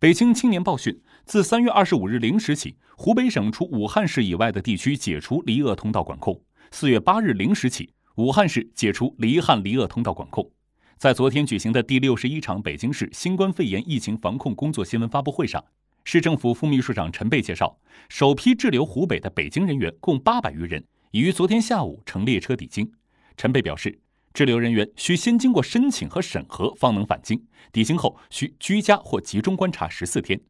北京青年报讯，自三月二十五日零时起，湖北省除武汉市以外的地区解除离鄂通道管控。四月八日零时起，武汉市解除离汉离鄂通道管控。在昨天举行的第六十一场北京市新冠肺炎疫情防控工作新闻发布会上，市政府副秘书长陈贝介绍，首批滞留湖北的北京人员共八百余人，已于昨天下午乘列车抵京。陈贝表示。滞留人员需先经过申请和审核，方能返京。抵京后需居家或集中观察十四天。